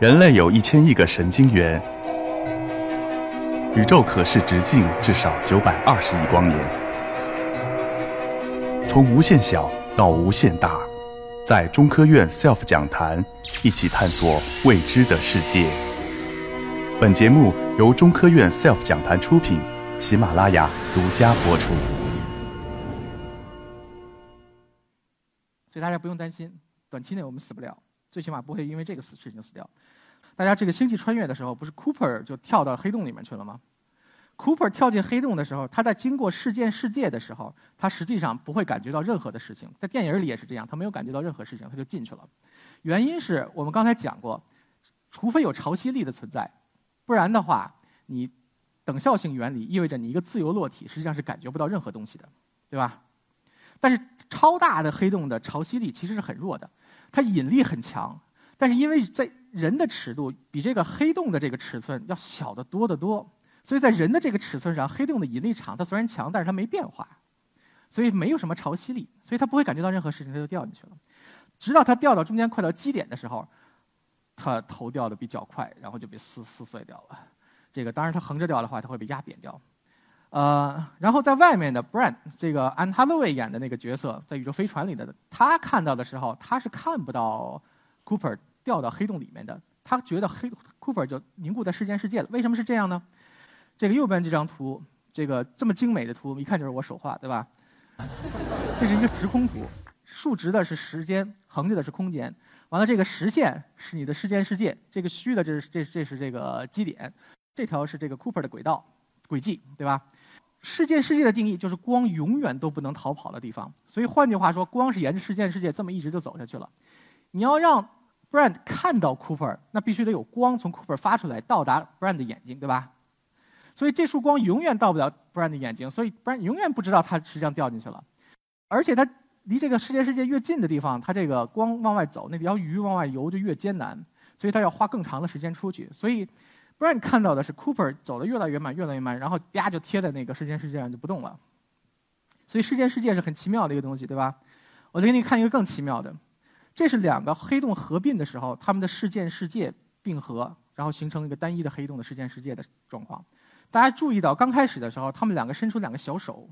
人类有一千亿个神经元，宇宙可视直径至少九百二十亿光年。从无限小到无限大，在中科院 SELF 讲坛一起探索未知的世界。本节目由中科院 SELF 讲坛出品，喜马拉雅独家播出。所以大家不用担心，短期内我们死不了，最起码不会因为这个死事情死掉。大家这个星际穿越的时候，不是 Cooper 就跳到黑洞里面去了吗？Cooper 跳进黑洞的时候，他在经过事件世界的时候，他实际上不会感觉到任何的事情。在电影里也是这样，他没有感觉到任何事情，他就进去了。原因是我们刚才讲过，除非有潮汐力的存在，不然的话，你等效性原理意味着你一个自由落体实际上是感觉不到任何东西的，对吧？但是超大的黑洞的潮汐力其实是很弱的，它引力很强，但是因为在人的尺度比这个黑洞的这个尺寸要小得多得多，所以在人的这个尺寸上，黑洞的引力场它虽然强，但是它没变化，所以没有什么潮汐力，所以它不会感觉到任何事情，它就掉进去了。直到它掉到中间快到基点的时候，它头掉的比较快，然后就被撕撕碎掉了。这个当然它横着掉的话，它会被压扁掉。呃，然后在外面的 Brand 这个 Anne Hathaway 演的那个角色，在宇宙飞船里的他看到的时候，他是看不到 Cooper。掉到黑洞里面的，他觉得黑 Cooper 就凝固在世间世界了。为什么是这样呢？这个右边这张图，这个这么精美的图，一看就是我手画，对吧？这是一个时空图，竖直的是时间，横着的是空间。完了，这个实线是你的世间世界，这个虚的这是这这是这个基点，这条是这个 Cooper 的轨道轨迹，对吧？世界世界的定义就是光永远都不能逃跑的地方。所以换句话说，光是沿着世界世界这么一直就走下去了。你要让 Brand 看到 Cooper，那必须得有光从 Cooper 发出来，到达 Brand 的眼睛，对吧？所以这束光永远到不了 Brand 的眼睛，所以 Brand 永远不知道它实际上掉进去了。而且它离这个世界世界越近的地方，它这个光往外走，那条鱼往外游就越艰难，所以它要花更长的时间出去。所以 Brand 看到的是 Cooper 走得越来越慢，越来越慢，然后啪就贴在那个世界世界上就不动了。所以世界世界是很奇妙的一个东西，对吧？我再给你看一个更奇妙的。这是两个黑洞合并的时候，它们的事件世界并合，然后形成一个单一的黑洞的事件世界的状况。大家注意到，刚开始的时候，它们两个伸出两个小手，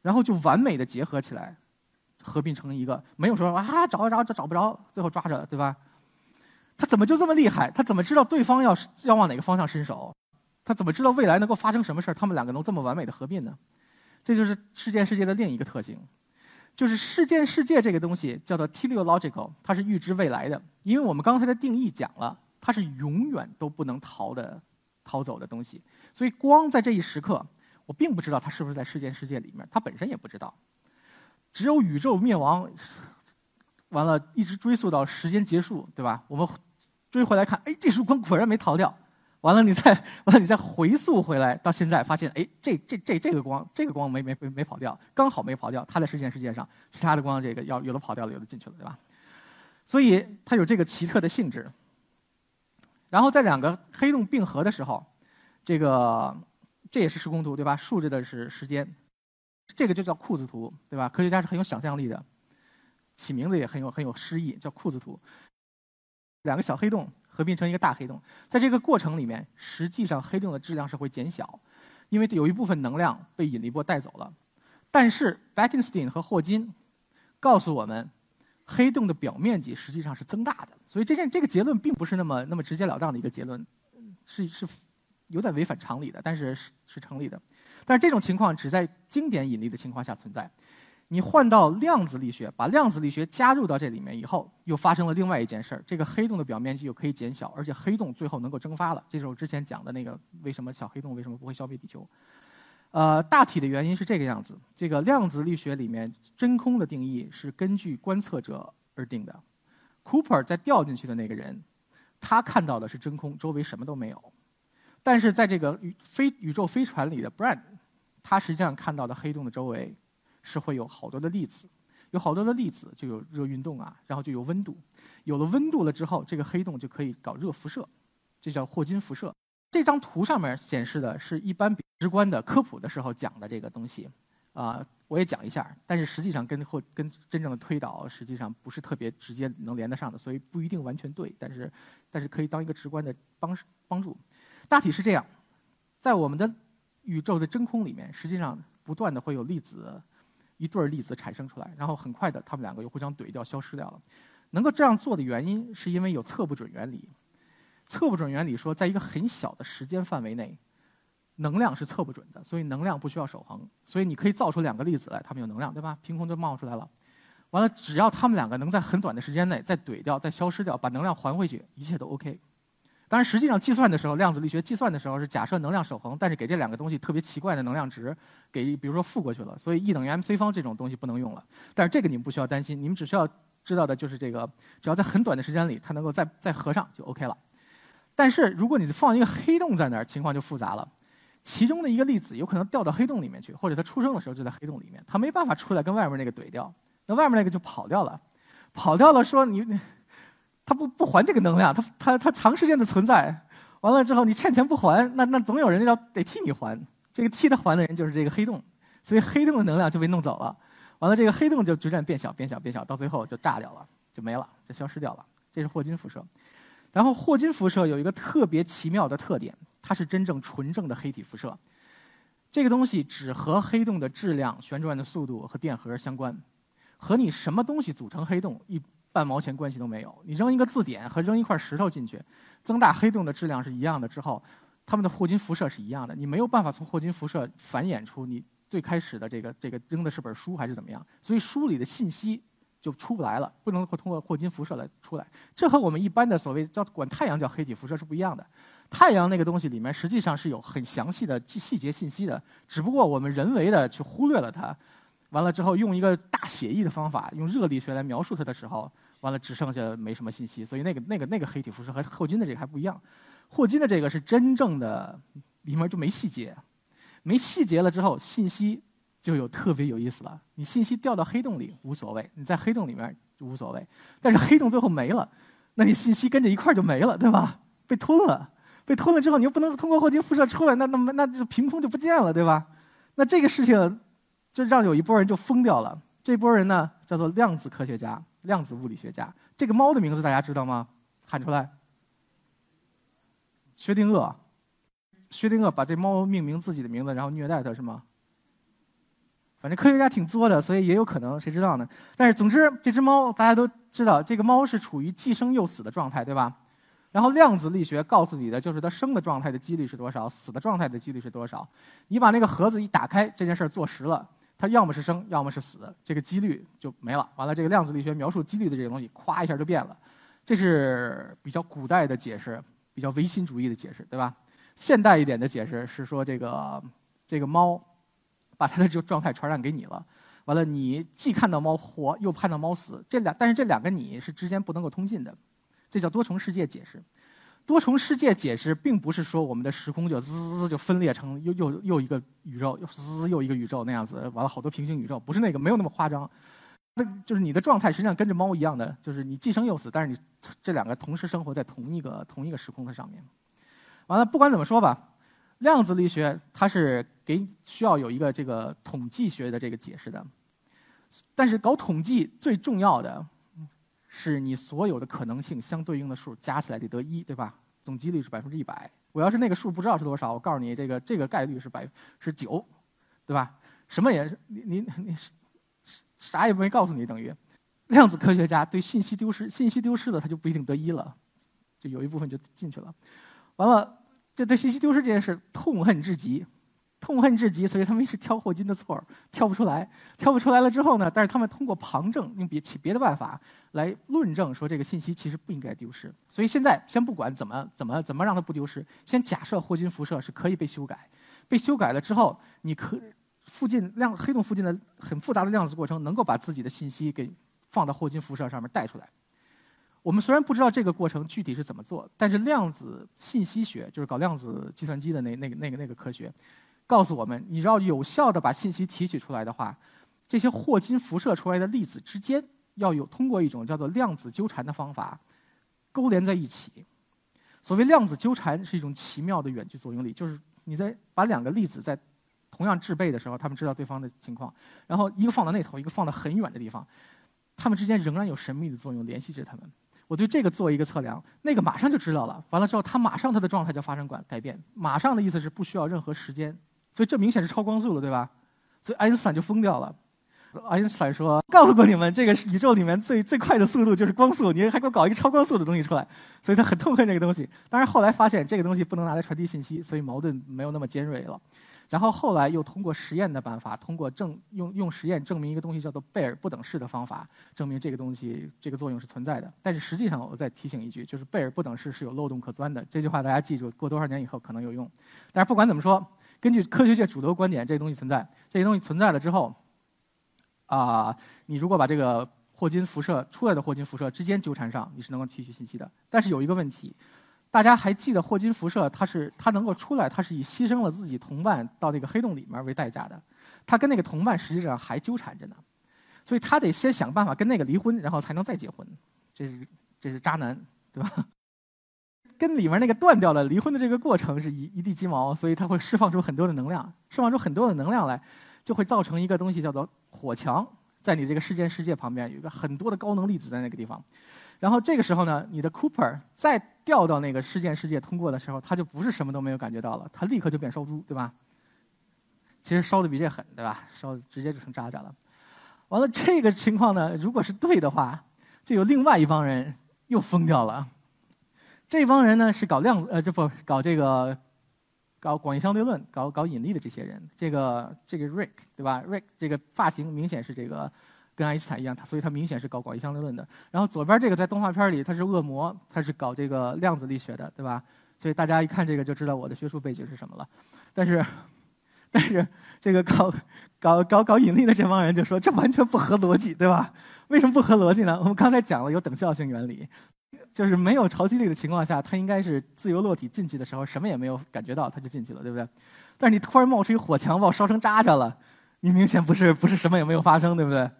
然后就完美的结合起来，合并成一个，没有说啊找找找找不着，最后抓着，对吧？他怎么就这么厉害？他怎么知道对方要要往哪个方向伸手？他怎么知道未来能够发生什么事儿？他们两个能这么完美的合并呢？这就是事件世界的另一个特性。就是事件世界这个东西叫做 teleological，它是预知未来的。因为我们刚才的定义讲了，它是永远都不能逃的、逃走的东西。所以光在这一时刻，我并不知道它是不是在事件世界里面，它本身也不知道。只有宇宙灭亡完了，一直追溯到时间结束，对吧？我们追回来看，哎，这束光果然没逃掉。完了，你再完了，你再回溯回来，到现在发现，哎，这这这这个光，这个光没没没没跑掉，刚好没跑掉，它在事件世界上，其他的光这个要有的跑掉了，有的进去了，对吧？所以它有这个奇特的性质。然后在两个黑洞并合的时候，这个这也是时空图，对吧？竖着的是时间，这个就叫裤子图，对吧？科学家是很有想象力的，起名字也很有很有诗意，叫裤子图。两个小黑洞。合并成一个大黑洞，在这个过程里面，实际上黑洞的质量是会减小，因为有一部分能量被引力波带走了。但是 Bekenstein 和霍金告诉我们，黑洞的表面积实际上是增大的。所以这件这个结论并不是那么那么直截了当的一个结论，是是有点违反常理的，但是是是成立的。但是这种情况只在经典引力的情况下存在。你换到量子力学，把量子力学加入到这里面以后，又发生了另外一件事儿。这个黑洞的表面积又可以减小，而且黑洞最后能够蒸发了。这是我之前讲的那个为什么小黑洞为什么不会消灭地球。呃，大体的原因是这个样子。这个量子力学里面真空的定义是根据观测者而定的。Cooper 在掉进去的那个人，他看到的是真空，周围什么都没有。但是在这个宇飞宇宙飞船里的 Brand，他实际上看到的黑洞的周围。是会有好多的粒子，有好多的粒子就有热运动啊，然后就有温度，有了温度了之后，这个黑洞就可以搞热辐射，这叫霍金辐射。这张图上面显示的是一般直观的科普的时候讲的这个东西，啊，我也讲一下，但是实际上跟或跟真正的推导实际上不是特别直接能连得上的，所以不一定完全对，但是但是可以当一个直观的帮帮助。大体是这样，在我们的宇宙的真空里面，实际上不断的会有粒子，一对儿粒子产生出来，然后很快的，它们两个又互相怼掉，消失掉了。能够这样做的原因，是因为有测不准原理。测不准原理说，在一个很小的时间范围内，能量是测不准的，所以能量不需要守恒。所以你可以造出两个粒子来，它们有能量，对吧？凭空就冒出来了。完了，只要它们两个能在很短的时间内再怼掉、再消失掉，把能量还回去，一切都 OK。当然，实际上计算的时候，量子力学计算的时候是假设能量守恒，但是给这两个东西特别奇怪的能量值，给比如说负过去了，所以 E 等于 mc 方这种东西不能用了。但是这个你们不需要担心，你们只需要知道的就是这个，只要在很短的时间里它能够再再合上就 OK 了。但是如果你放一个黑洞在那儿，情况就复杂了。其中的一个粒子有可能掉到黑洞里面去，或者它出生的时候就在黑洞里面，它没办法出来跟外面那个怼掉，那外面那个就跑掉了，跑掉了说你。他不不还这个能量，他他他长时间的存在，完了之后你欠钱不还，那那总有人要得替你还。这个替他还的人就是这个黑洞，所以黑洞的能量就被弄走了。完了，这个黑洞就逐渐变小，变小，变小，到最后就炸掉了，就没了，就消失掉了。这是霍金辐射。然后霍金辐射有一个特别奇妙的特点，它是真正纯正的黑体辐射。这个东西只和黑洞的质量、旋转的速度和电荷相关，和你什么东西组成黑洞一。半毛钱关系都没有。你扔一个字典和扔一块石头进去，增大黑洞的质量是一样的之后，它们的霍金辐射是一样的。你没有办法从霍金辐射繁衍出你最开始的这个这个扔的是本书还是怎么样，所以书里的信息就出不来了，不能够通过霍金辐射来出来。这和我们一般的所谓叫管太阳叫黑体辐射是不一样的。太阳那个东西里面实际上是有很详细的细节信息的，只不过我们人为的去忽略了它。完了之后，用一个大写意的方法，用热力学来描述它的时候，完了只剩下没什么信息。所以那个那个那个黑体辐射和霍金的这个还不一样。霍金的这个是真正的，里面就没细节，没细节了之后，信息就有特别有意思了。你信息掉到黑洞里无所谓，你在黑洞里面就无所谓。但是黑洞最后没了，那你信息跟着一块就没了，对吧？被吞了，被吞了之后，你又不能通过霍金辐射出来，那那那就凭空就不见了，对吧？那这个事情。就让有一波人就疯掉了。这波人呢，叫做量子科学家、量子物理学家。这个猫的名字大家知道吗？喊出来。薛定谔。薛定谔把这猫命名自己的名字，然后虐待它是吗？反正科学家挺作的，所以也有可能，谁知道呢？但是总之，这只猫大家都知道，这个猫是处于既生又死的状态，对吧？然后量子力学告诉你的就是它生的状态的几率是多少，死的状态的几率是多少。你把那个盒子一打开，这件事儿做实了。它要么是生，要么是死，这个几率就没了。完了，这个量子力学描述几率的这个东西，咵一下就变了。这是比较古代的解释，比较唯心主义的解释，对吧？现代一点的解释是说，这个这个猫把它的这个状态传染给你了。完了，你既看到猫活，又看到猫死，这两但是这两个你是之间不能够通信的，这叫多重世界解释。多重世界解释并不是说我们的时空就滋就分裂成又又又一个宇宙，又滋又一个宇宙那样子，完了好多平行宇宙，不是那个，没有那么夸张。那就是你的状态实际上跟着猫一样的，就是你既生又死，但是你这两个同时生活在同一个同一个时空的上面。完了，不管怎么说吧，量子力学它是给需要有一个这个统计学的这个解释的，但是搞统计最重要的。是你所有的可能性相对应的数加起来得得一，对吧？总几率是百分之一百。我要是那个数不知道是多少，我告诉你，这个这个概率是百是九，对吧？什么也是你你你啥也没告诉你，等于量子科学家对信息丢失，信息丢失了他就不一定得一了，就有一部分就进去了。完了，这对信息丢失这件事痛恨至极。痛恨至极，所以他们一直挑霍金的错，挑不出来。挑不出来了之后呢？但是他们通过旁证，用别其别的办法来论证，说这个信息其实不应该丢失。所以现在先不管怎么怎么怎么让它不丢失，先假设霍金辐射是可以被修改。被修改了之后，你可附近量黑洞附近的很复杂的量子过程，能够把自己的信息给放到霍金辐射上面带出来。我们虽然不知道这个过程具体是怎么做，但是量子信息学就是搞量子计算机的那那个那个那个科学。告诉我们，你要有效的把信息提取出来的话，这些霍金辐射出来的粒子之间要有通过一种叫做量子纠缠的方法勾连在一起。所谓量子纠缠是一种奇妙的远距作用力，就是你在把两个粒子在同样制备的时候，他们知道对方的情况，然后一个放到那头，一个放到很远的地方，他们之间仍然有神秘的作用联系着他们。我对这个做一个测量，那个马上就知道了。完了之后，他马上他的状态就发生改改变。马上的意思是不需要任何时间，所以这明显是超光速了，对吧？所以爱因斯坦就疯掉了。爱因斯坦说：“告诉过你们，这个宇宙里面最最快的速度就是光速，你还给我搞一个超光速的东西出来。”所以他很痛恨这个东西。当然后来发现这个东西不能拿来传递信息，所以矛盾没有那么尖锐了。然后后来又通过实验的办法，通过证用用实验证明一个东西叫做贝尔不等式的方法，证明这个东西这个作用是存在的。但是实际上，我再提醒一句，就是贝尔不等式是有漏洞可钻的。这句话大家记住，过多少年以后可能有用。但是不管怎么说，根据科学界主流观点，这些东西存在。这些东西存在了之后，啊，你如果把这个霍金辐射出来的霍金辐射之间纠缠上，你是能够提取信息的。但是有一个问题。大家还记得霍金辐射？它是它能够出来，它是以牺牲了自己同伴到那个黑洞里面为代价的。他跟那个同伴实际上还纠缠着呢，所以他得先想办法跟那个离婚，然后才能再结婚。这是这是渣男，对吧？跟里面那个断掉了，离婚的这个过程是一一地鸡毛，所以它会释放出很多的能量，释放出很多的能量来，就会造成一个东西叫做火墙，在你这个事件世界旁边有一个很多的高能粒子在那个地方。然后这个时候呢，你的 Cooper 再掉到那个事件世界通过的时候，它就不是什么都没有感觉到了，它立刻就变烧猪，对吧？其实烧的比这狠，对吧？烧直接就成渣渣了。完了，这个情况呢，如果是对的话，就有另外一帮人又疯掉了。这帮人呢是搞量呃，这不搞这个搞广义相对论、搞搞引力的这些人。这个这个 Rick 对吧？Rick 这个发型明显是这个。跟爱因斯坦一样，他所以他明显是搞广义相对论的。然后左边这个在动画片里他是恶魔，他是搞这个量子力学的，对吧？所以大家一看这个就知道我的学术背景是什么了。但是，但是这个搞搞搞搞引力的这帮人就说这完全不合逻辑，对吧？为什么不合逻辑呢？我们刚才讲了有等效性原理，就是没有潮汐力的情况下，它应该是自由落体进去的时候什么也没有感觉到，它就进去了，对不对？但是你突然冒出一火墙把我烧成渣渣了，你明显不是不是什么也没有发生，对不对？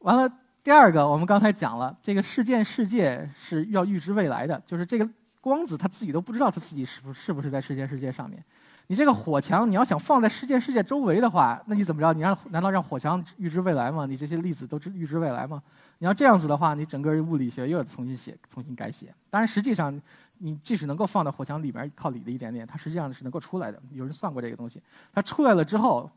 完了，第二个，我们刚才讲了，这个事件世界是要预知未来的，就是这个光子他自己都不知道他自己是不是不是在事件世界上面。你这个火墙，你要想放在事件世界周围的话，那你怎么着？你让难道让火墙预知未来吗？你这些粒子都知预知未来吗？你要这样子的话，你整个物理学又要重新写、重新改写。当然，实际上你即使能够放到火墙里边靠里的一点点，它实际上是能够出来的。有人算过这个东西，它出来了之后，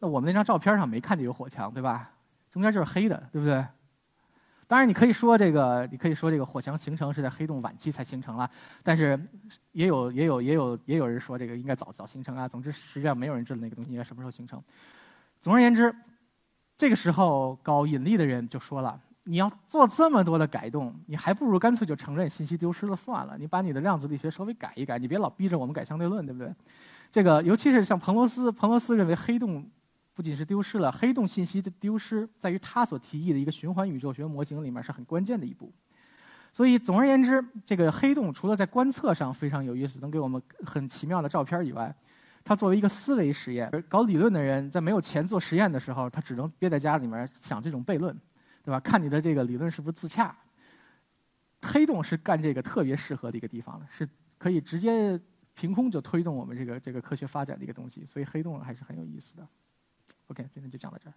那我们那张照片上没看见有火墙，对吧？中间就是黑的，对不对？当然，你可以说这个，你可以说这个火墙形成是在黑洞晚期才形成了，但是也有也有也有也有人说这个应该早早形成啊。总之，实际上没有人知道那个东西应该什么时候形成。总而言之，这个时候搞引力的人就说了：你要做这么多的改动，你还不如干脆就承认信息丢失了算了。你把你的量子力学稍微改一改，你别老逼着我们改相对论，对不对？这个尤其是像彭罗斯，彭罗斯认为黑洞。不仅是丢失了黑洞信息的丢失，在于他所提议的一个循环宇宙学模型里面是很关键的一步。所以总而言之，这个黑洞除了在观测上非常有意思，能给我们很奇妙的照片以外，它作为一个思维实验，搞理论的人在没有钱做实验的时候，他只能憋在家里面想这种悖论，对吧？看你的这个理论是不是自洽。黑洞是干这个特别适合的一个地方了，是可以直接凭空就推动我们这个这个科学发展的一个东西，所以黑洞还是很有意思的。OK，今天就讲到这儿。